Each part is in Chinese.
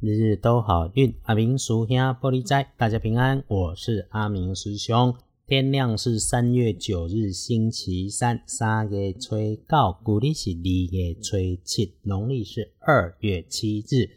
日日都好运，阿明叔兄玻璃斋，大家平安。我是阿明师兄。天亮是三月九日，星期三，三月初九，古历是二月初七，农历是二月七日，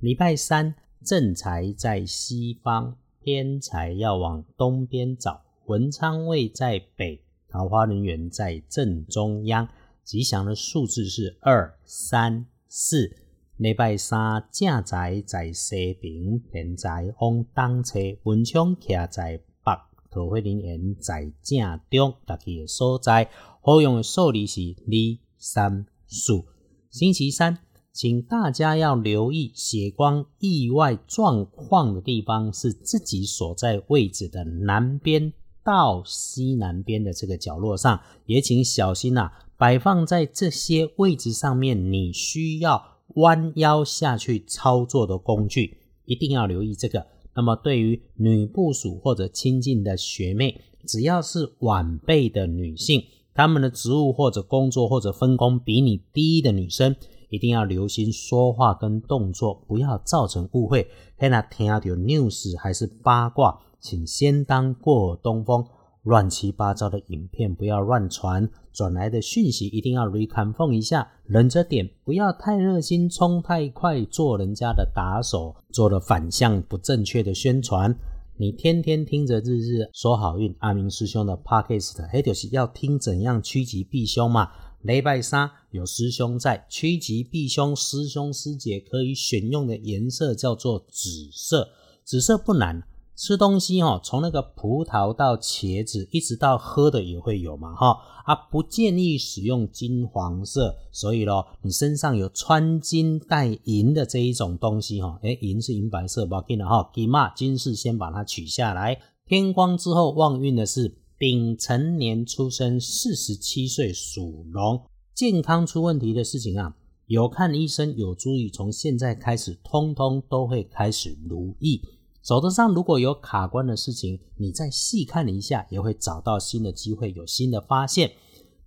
礼拜三。正财在西方，偏财要往东边找。文昌位在北，桃花人缘在正中央。吉祥的数字是二、三、四。礼拜三正在在西边，偏在往东侧，文昌徛在北，桃花人缘在正中。大家的所在，好用的数字是二、三、四。星期三，请大家要留意血光意外状况的地方，是自己所在位置的南边到西南边的这个角落上，也请小心呐，摆放在这些位置上面，你需要。弯腰下去操作的工具，一定要留意这个。那么，对于女部属或者亲近的学妹，只要是晚辈的女性，她们的职务或者工作或者分工比你低的女生，一定要留心说话跟动作，不要造成误会。看那听到 news 还是八卦，请先当过东风。乱七八糟的影片不要乱传，转来的讯息一定要 reconfirm 一下，忍着点，不要太热心，冲太快，做人家的打手，做了反向不正确的宣传。你天天听着日日说好运，阿明师兄的 podcast，哎，就是要听怎样趋吉避凶嘛。礼拜三有师兄在，趋吉避凶，师兄师姐可以选用的颜色叫做紫色，紫色不难。吃东西哈，从那个葡萄到茄子，一直到喝的也会有嘛哈啊，不建议使用金黄色，所以咯，你身上有穿金戴银的这一种东西哈，诶银是银白色，不要紧的哈，金嘛金饰先把它取下来。天光之后旺运的是丙辰年出生，四十七岁属龙，健康出问题的事情啊，有看医生有注意，从现在开始通通都会开始如意。手头上如果有卡关的事情，你再细看了一下，也会找到新的机会，有新的发现。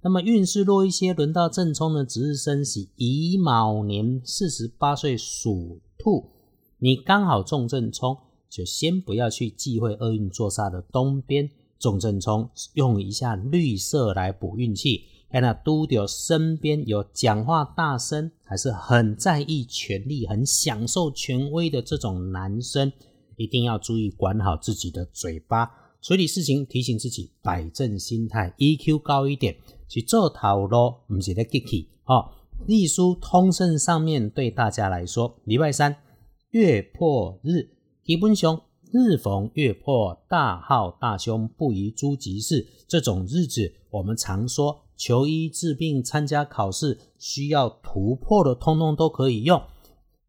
那么运势弱一些，轮到正冲的值日生喜乙卯年四十八岁属兔，你刚好中正冲，就先不要去忌讳厄运坐煞的东边中正冲，用一下绿色来补运气。看那都丢身边有讲话大声，还是很在意权力、很享受权威的这种男生。一定要注意管好自己的嘴巴，处理事情提醒自己摆正心态，EQ 高一点去做头路，唔是咧 Gicky 哦。隶书通胜上面对大家来说，礼拜三月破日，基本上日逢月破，大号大凶，不宜诸吉事。这种日子，我们常说求医治病、参加考试需要突破的，通通都可以用。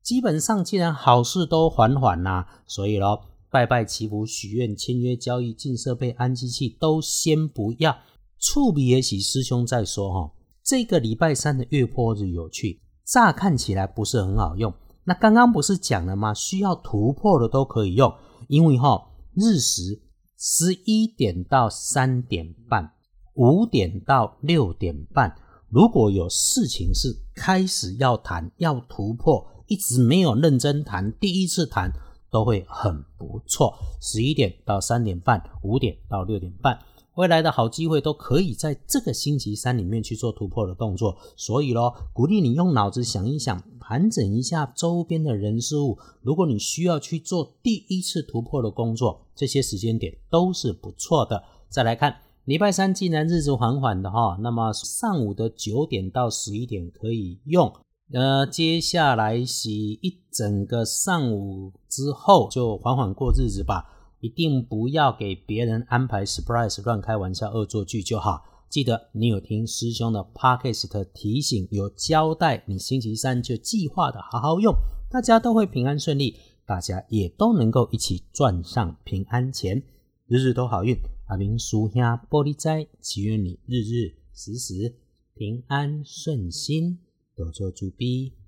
基本上，既然好事都缓缓啦，所以咯，拜拜祈福、许愿、签约交易、进设备、安机器都先不要。触笔也许师兄再说哈。这个礼拜三的月破日有趣，乍看起来不是很好用。那刚刚不是讲了吗？需要突破的都可以用，因为哈日时十一点到三点半，五点到六点半，如果有事情是开始要谈、要突破。一直没有认真谈，第一次谈都会很不错。十一点到三点半，五点到六点半，未来的好机会都可以在这个星期三里面去做突破的动作。所以咯，鼓励你用脑子想一想，盘整一下周边的人事物。如果你需要去做第一次突破的工作，这些时间点都是不错的。再来看礼拜三，既然日子缓缓的哈，那么上午的九点到十一点可以用。呃，接下来洗一整个上午之后，就缓缓过日子吧。一定不要给别人安排 surprise，乱开玩笑、恶作剧就好。记得你有听师兄的 podcast 提醒，有交代，你星期三就计划的好好用，大家都会平安顺利，大家也都能够一起赚上平安钱，日日都好运。阿明叔兄玻璃斋，祈愿你日日时时平安顺心。多做主笔。